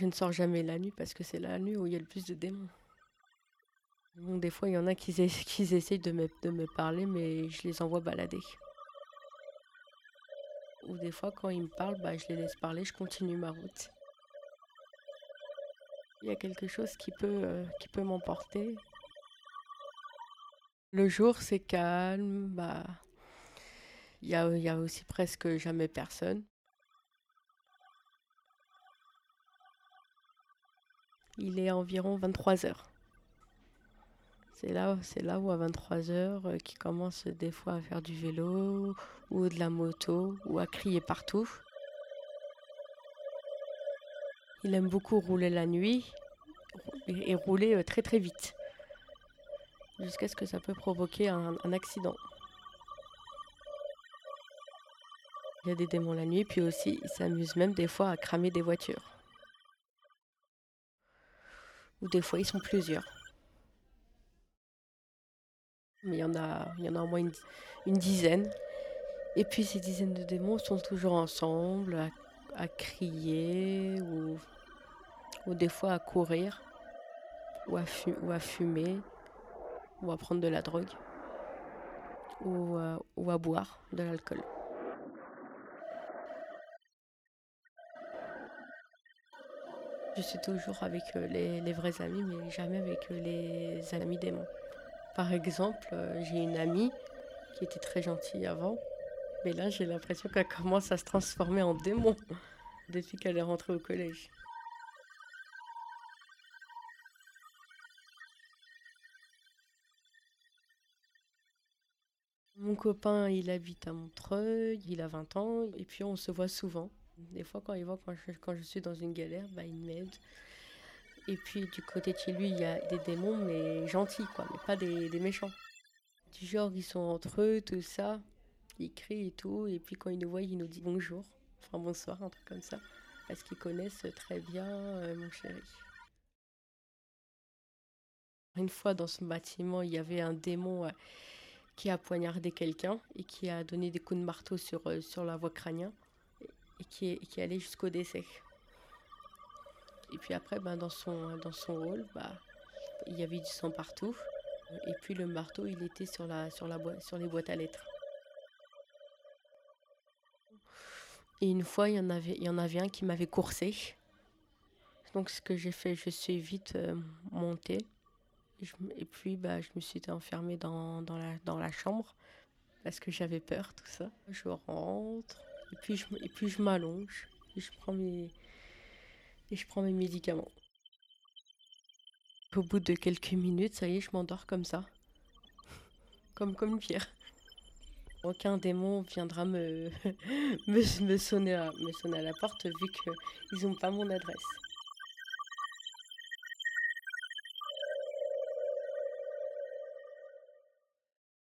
Je ne sors jamais la nuit parce que c'est la nuit où il y a le plus de démons. Des fois, il y en a qui, essayent de me, parler, mais je les envoie balader. Ou des fois, quand ils me parlent, bah, je les laisse parler, je continue ma route. Il y a quelque chose qui peut, euh, m'emporter. Le jour, c'est calme. Bah, il y a aussi presque jamais personne. Il est environ 23 heures. C'est là, c'est là où à 23 heures, euh, qui commence des fois à faire du vélo ou de la moto ou à crier partout. Il aime beaucoup rouler la nuit et, rouler euh, très très vite jusqu'à ce que ça peut provoquer un, un accident. Il y a des démons la nuit, puis aussi il s'amuse même des fois à cramer des voitures. Ou des fois ils sont plusieurs. Mais il y en a, y en a au moins une, dizaine. Et puis ces dizaines de démons sont toujours ensemble, à, crier, ou, ou, des fois à courir, ou à, fumer, ou à prendre de la drogue, ou à boire de l'alcool. Je suis toujours avec euh, les, vrais amis, mais jamais avec euh, les amis démons. Par exemple, euh, j'ai une amie qui était très gentille avant, mais là j'ai l'impression qu'elle commence à se transformer en démon depuis qu'elle est rentrée au collège. Mon copain, il habite à Montreuil, il a 20 ans, et puis on se voit souvent. Des fois, quand quand je, suis dans une galère, bah, il m'aide. Et puis du côté de chez lui, il y a des démons, mais gentils, quoi, mais pas des, des méchants. Du genre, ils sont entre eux, tout ça. Ils crient et tout. Et puis quand ils nous voient, ils nous disent bonjour, enfin bonsoir, un truc comme ça. Parce qu'ils connaissent très bien euh, mon chéri. Une fois dans ce bâtiment, il y avait un démon euh, qui a poignardé quelqu'un et qui a donné des coups de marteau sur, euh, sur la voie crânienne qui, est, qui allait jusqu'au décès. Et puis après, ben, dans, son, dans son hall, bah, il y avait du sang partout. Et puis le marteau, il était sur, la, sur, la sur les boîtes à lettres. Et une fois, il y en avait, il y en avait un qui m'avait coursé. Donc ce que j'ai fait, je suis vite euh, montée. Et, et, puis bah, je me suis enfermée dans, dans, la, dans la chambre parce que j'avais peur, tout ça. Je rentre et puis je, et puis je m'allonge et je prends mes, et je prends mes médicaments. Au bout de quelques minutes, ça y est, je m'endors comme ça. comme, comme une pierre. Aucun démon viendra me, sonner à, me sonner à la porte vu qu'ils n'ont pas mon adresse.